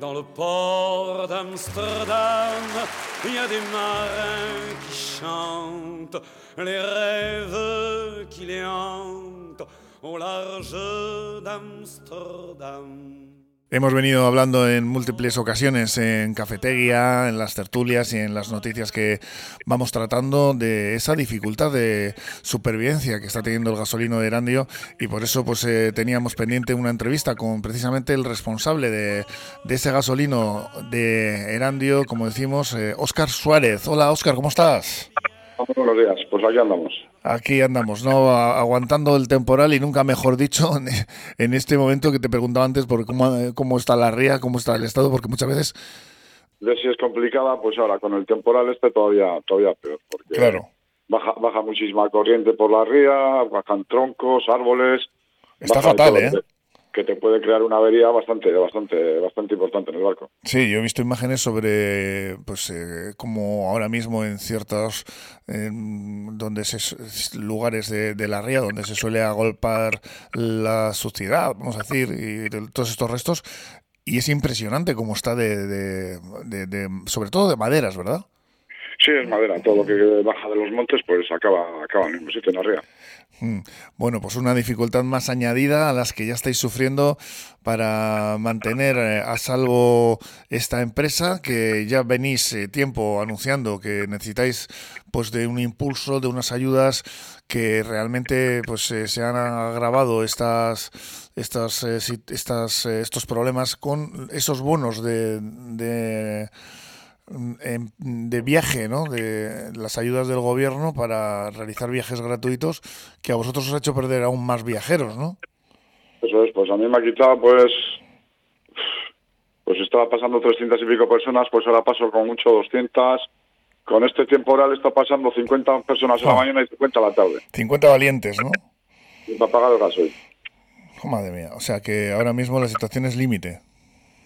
Dans le port d'Amsterdam, il y a des marins qui chantent les rêves qui les hantent au large d'Amsterdam. Hemos venido hablando en múltiples ocasiones en Cafetería, en las tertulias y en las noticias que vamos tratando de esa dificultad de supervivencia que está teniendo el gasolino de Erandio y por eso pues eh, teníamos pendiente una entrevista con precisamente el responsable de, ese gasolino de Erandio, como decimos, Óscar eh, Suárez. Hola Óscar, ¿cómo estás? Buenos días, pues aquí andamos. Aquí andamos, ¿no? Aguantando el temporal y nunca mejor dicho en este momento que te preguntaba antes por cómo, cómo está la ría, cómo está el estado, porque muchas veces... De si es complicada, pues ahora con el temporal este todavía todavía peor, porque claro. baja, baja muchísima corriente por la ría, bajan troncos, árboles... Está fatal, ¿eh? Que te puede crear una avería bastante, bastante, bastante importante en el barco. Sí, yo he visto imágenes sobre, pues, eh, como ahora mismo en ciertos donde se, lugares de, la ría donde se suele agolpar la suciedad, vamos a decir, y todos estos restos, y es impresionante cómo está de, de, sobre todo de maderas, ¿verdad? Sí, es madera. Todo lo que baja de los montes, pues acaba, acaba en el mismo sitio, en la ría. Mm. Bueno, pues una dificultad más añadida a las que ya estáis sufriendo para mantener eh, a salvo esta empresa que ya venís eh, tiempo anunciando que necesitáis pues de un impulso, de unas ayudas que realmente pues eh, se han agravado estas estas, estas estos problemas con esos bonos de de viaje, ¿no? De las ayudas del gobierno para realizar viajes gratuitos que a vosotros os ha hecho perder aún más viajeros, ¿no? Eso es, pues a mí me ha quitado, pues, pues estaba pasando 300 y pico personas, pues ahora paso con mucho 200. Con este temporal está pasando 50 personas a la ah. mañana y 50 a la tarde. 50 valientes, ¿no? Y para pagar el gasoil. Oh, madre mía, o sea que ahora mismo la situación es límite.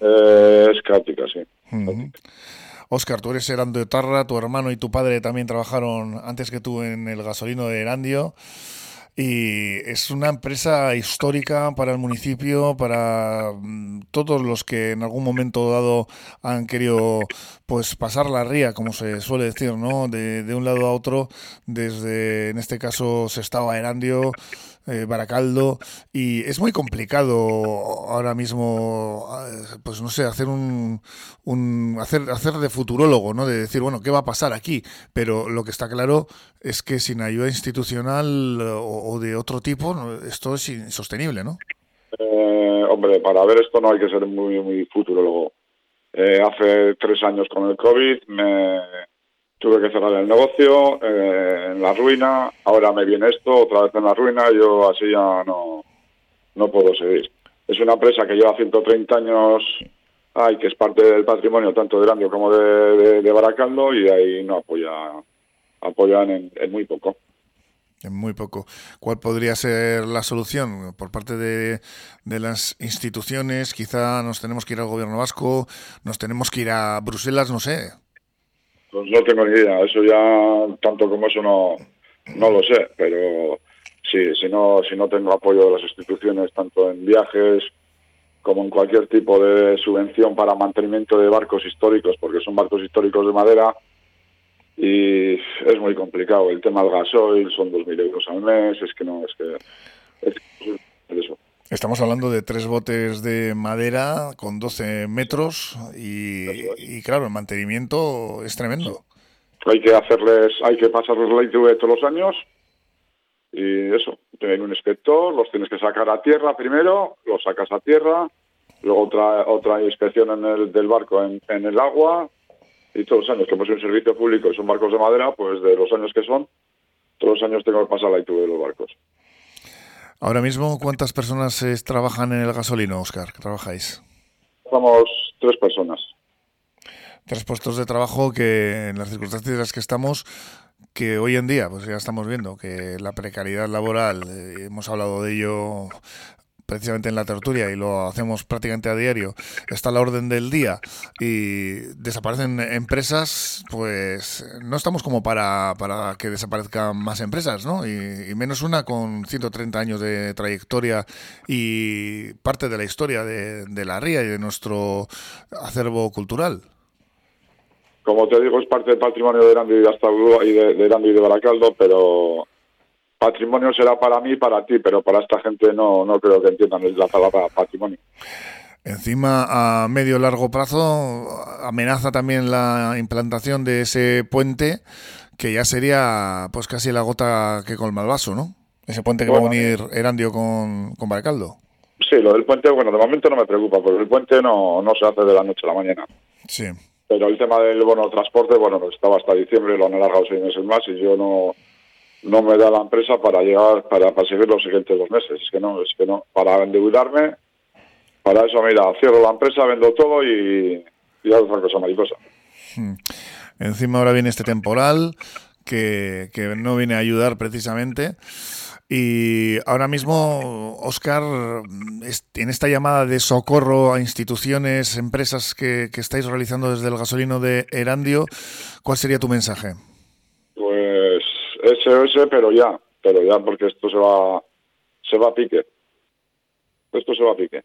Eh, es crítica, sí. Óscar, tú eres Erando de Tarra, tu hermano y tu padre también trabajaron antes que tú en el gasolino de Erandio. Y es una empresa histórica para el municipio, para mm, todos los que en algún momento dado han querido pues pasar la ría, como se suele decir, ¿no? De, de un lado a otro, desde, en este caso, se estaba Erandio, eh, Baracaldo, y es muy complicado ahora mismo, eh, pues no sé, hacer un, un, hacer, hacer de futurólogo, ¿no? De decir, bueno, ¿qué va a pasar aquí? Pero lo que está claro es que sin ayuda institucional o, de otro tipo, esto es insostenible, ¿no? Eh, hombre, para ver esto no hay que ser muy, muy futurólogo. hace tres años con el COVID me tuve que cerrar el negocio, eh, en la ruina, ahora me viene esto, otra vez en la ruina, yo así ya no, no puedo seguir. Es una empresa que lleva 130 años, ay, que es parte del patrimonio tanto de Grandio como de, Baracaldo y ahí no apoya, apoyan en, muy poco. En muy poco. ¿Cuál podría ser la solución por parte de, las instituciones? Quizá nos tenemos que ir al gobierno vasco, nos tenemos que ir a Bruselas, no sé. Pues no tengo ni idea, eso ya tanto como eso no, no lo sé, pero sí, si no, si no tengo apoyo de las instituciones, tanto en viajes como en cualquier tipo de subvención para mantenimiento de barcos históricos, porque son barcos históricos de madera, y es muy complicado. El tema del gasoil son 2.000 euros al mes, es que no, es que... Estamos hablando de tres botes de madera con 12 metros y, claro, el mantenimiento es tremendo. Hay que hacerles, hay que pasarles la ITV todos los años y eso, tener un inspector, los tienes que sacar a tierra primero, los sacas a tierra, luego otra otra inspección en el, del barco en, en el agua y todos los años, como es un servicio público y son barcos de madera, pues de los años que son, todos los años tengo que pasar la ITV de los barcos. Ahora mismo, ¿cuántas personas eh, trabajan en el gasolino, Oscar? ¿Trabajáis? Somos tres personas. Tres puestos de trabajo que en las circunstancias en las que estamos, que hoy en día, pues ya estamos viendo que la precariedad laboral, eh, hemos hablado de ello precisamente en la tertulia y lo hacemos prácticamente a diario, está la orden del día y desaparecen empresas, pues no estamos como para, para que desaparezcan más empresas, ¿no? Y, menos una con 130 años de trayectoria y parte de la historia de, la ría y de nuestro acervo cultural como te digo, es parte del patrimonio de Erando y de, y de, de, y de Baracaldo, pero patrimonio será para mí y para ti, pero para esta gente no, no creo que entiendan la palabra patrimonio. Encima, a medio largo plazo, amenaza también la implantación de ese puente, que ya sería pues casi la gota que colma el vaso, ¿no? Ese puente que va a unir Erandio con, con Baracaldo. Sí, lo del puente, bueno, de momento no me preocupa, porque el puente no, no se hace de la noche a la mañana. Sí. Pero el tema del bono transporte, bueno, pues estaba hasta diciembre, lo han alargado seis meses más y yo no, no me da la empresa para llegar, para, para seguir los siguientes dos meses. Es que no, es que no. Para endeudarme, para eso, mira, cierro la empresa, vendo todo y, y hago otra cosa mariposa. Hmm. Encima ahora viene este temporal que, que no viene a ayudar precisamente. Y ahora mismo, Oscar, en esta llamada de socorro a instituciones, empresas que, estáis realizando desde el gasolino de Erandio, ¿cuál sería tu mensaje? SOS, pero ya, pero ya, porque esto se va, se va a pique. Esto se va a pique.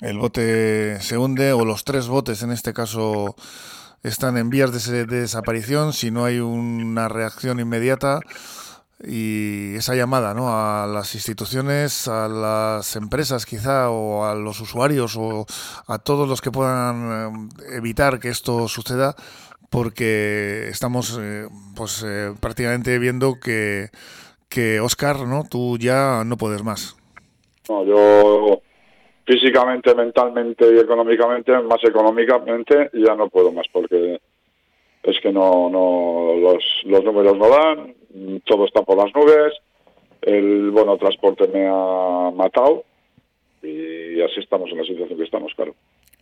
El bote se hunde, o los tres botes en este caso están en vías de desaparición. Si no hay una reacción inmediata, y esa llamada ¿no? a las instituciones, a las empresas quizá, o a los usuarios, o a todos los que puedan eh, evitar que esto suceda, porque estamos eh, pues eh, prácticamente viendo que, que Oscar, ¿no? tú ya no puedes más. No, yo físicamente, mentalmente y económicamente, más económicamente, ya no puedo más, porque es que no, no los, los números no dan, todo está por las nubes, el bono transporte me ha matado y así estamos en la situación que estamos, claro.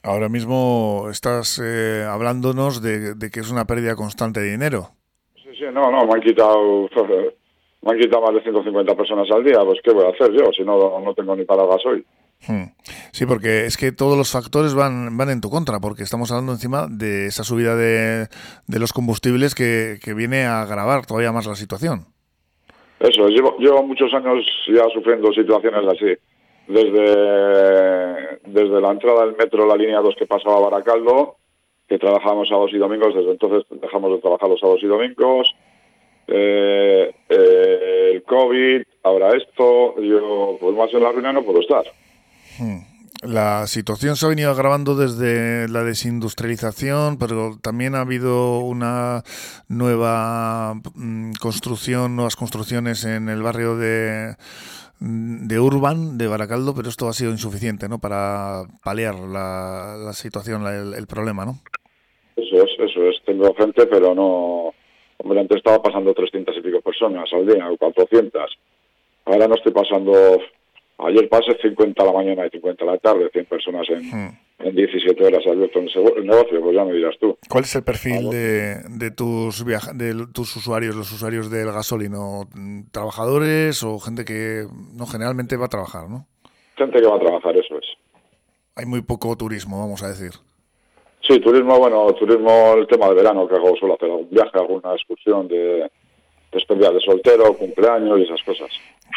Ahora mismo estás eh, hablándonos de, que es una pérdida constante de dinero. Sí, sí, no, no, me han quitado, me han quitado más de 150 personas al día, pues ¿qué voy a hacer yo si no, no tengo ni para gasoil? Hmm. Sí, porque es que todos los factores van, van en tu contra, porque estamos hablando encima de esa subida de, de los combustibles que, que, viene a agravar todavía más la situación. Eso, llevo, llevo muchos años ya sufriendo situaciones así. Desde, desde la entrada del metro, la línea 2 que pasaba a Baracaldo, que trabajábamos sábados y domingos, desde entonces dejamos de trabajar los sábados y domingos. Eh, eh, el COVID, ahora esto, yo pues más en la ruina no puedo estar. Hmm. La situación se ha venido agravando desde la desindustrialización, pero también ha habido una nueva mm, construcción, nuevas construcciones en el barrio de, de Urban, de Baracaldo, pero esto ha sido insuficiente ¿no? para paliar la, situación, el, problema, ¿no? Eso es, eso es. Tengo gente, pero no... Hombre, antes estaba pasando 300 y pico personas al día, o 400. Ahora no estoy pasando Ayer pasé 50 a la mañana y 50 a la tarde, 100 personas en, hmm. en 17 horas abierto en el negocio, pues ya me dirás tú. ¿Cuál es el perfil de, de, tus de tus usuarios, los usuarios del gasolino? ¿Trabajadores o gente que no generalmente va a trabajar, no? Gente que va a trabajar, eso es. Hay muy poco turismo, vamos a decir. Sí, turismo, bueno, turismo, el tema de verano, que hago solo hacer algún viaje, alguna excursión de, despedida de soltero, cumpleaños y esas cosas.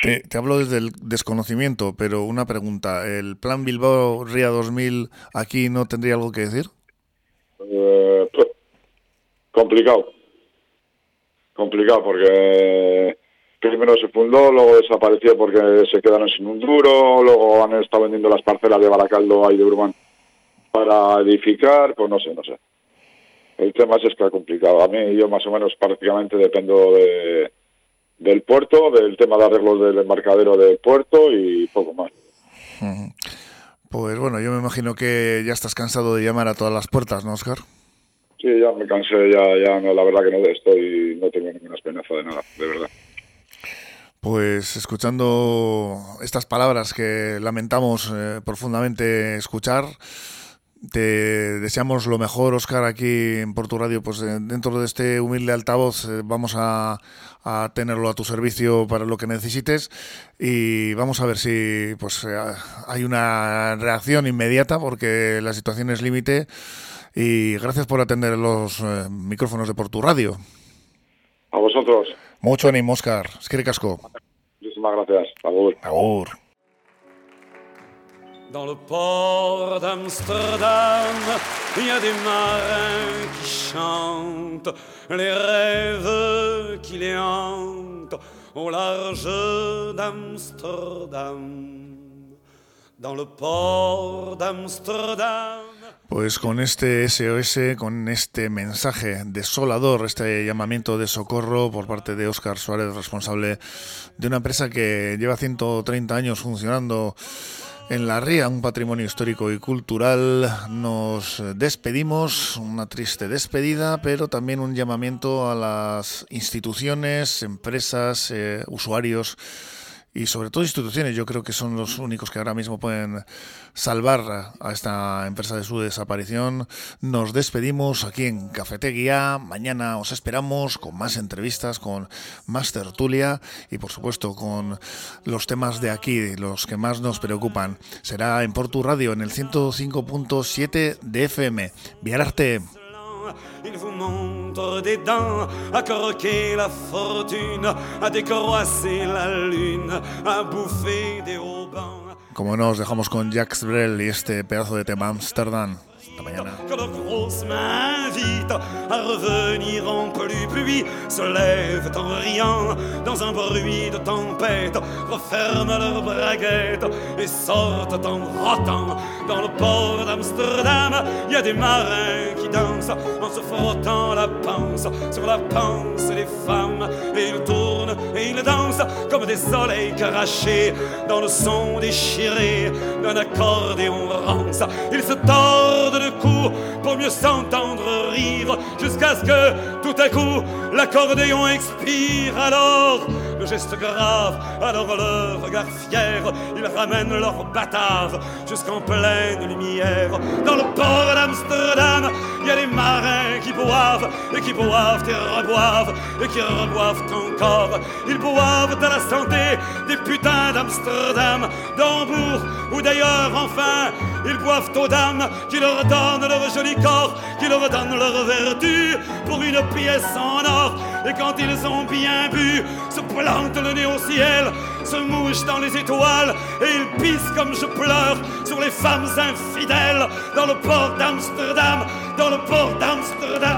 Te, hablo desde el desconocimiento, pero una pregunta. ¿El plan Bilbao Ría 2000 aquí no tendría algo que decir? Eh, pues, complicado. Complicado porque primero se fundó, luego desapareció porque se quedaron sin un duro, luego han estado vendiendo las parcelas de Baracaldo y de Urbán para edificar, pues no sé, no sé. El tema es que es complicado. A mí yo más o menos prácticamente dependo de, del puerto, del tema de arreglos del embarcadero del puerto y poco más. Pues bueno, yo me imagino que ya estás cansado de llamar a todas las puertas, ¿no, Oscar? Sí, ya me cansé, ya, ya la verdad que no estoy, no tengo ninguna esperanza de nada, de verdad. Pues escuchando estas palabras que lamentamos eh, profundamente escuchar, te deseamos lo mejor, Oscar, aquí en Porto Radio. Pues eh, dentro de este humilde altavoz eh, vamos a, tenerlo a tu servicio para lo que necesites y vamos a ver si pues eh, hay una reacción inmediata porque la situación es límite. Y gracias por atender los micrófonos de Porto Radio. A vosotros. Mucho ánimo, Oscar. Es que casco. Muchísimas gracias. Agur. Agur. Dans le port d'Amsterdam, il y a des marins qui chantent les rêves qui les hantent au large d'Amsterdam. Dans le port d'Amsterdam. Pues con este SOS, con este mensaje desolador, este llamamiento de socorro por parte de Óscar Suárez, responsable de una empresa que lleva 130 años funcionando en la Ría, un patrimonio histórico y cultural, nos despedimos, una triste despedida, pero también un llamamiento a las instituciones, empresas, eh, usuarios y sobre todo instituciones, yo creo que son los únicos que ahora mismo pueden salvar a esta empresa de su desaparición. Nos despedimos aquí en Cafetería. Mañana os esperamos con más entrevistas, con más tertulia y por supuesto con los temas de aquí, los que más nos preocupan. Será en Portu Radio en el 105.7 de FM. Viararte. Il vous montre des dents, à croquer la fortune, à décroisser la lune, à bouffer des haubans. Como nos dejamos con Jacques Brel y este pedazo de tema Amsterdam. Que leurs grosses mains invitent à revenir en pluie. Puis se lèvent en riant dans un bruit de tempête, referment leurs braguettes et sortent en rotant dans le port d'Amsterdam. Il y a des marins qui dansent en se frottant la panse sur la panse des femmes. Et ils tournent et ils dansent comme des soleils crachés dans le son déchiré d'un accordéon rance. Ils se tordent pour mieux s'entendre rire jusqu'à ce que tout à coup l'accordéon expire alors le geste grave. Alors le regard fier ils ramènent leur batave jusqu'en pleine lumière. Dans le port d'Amsterdam il y a des marins qui boivent et qui boivent et reboivent et qui reboivent encore. Ils boivent à la santé des putains d'Amsterdam d'Hambourg ou d'ailleurs enfin ils boivent aux dames qui leur donnent leur joli corps, qui leur donnent leur vertu pour une pièce en or. Et quand ils ont bien bu, se plantent le nez au ciel, se mouchent dans les étoiles, et ils pissent comme je pleure sur les femmes infidèles dans le port d'Amsterdam, dans le port d'Amsterdam.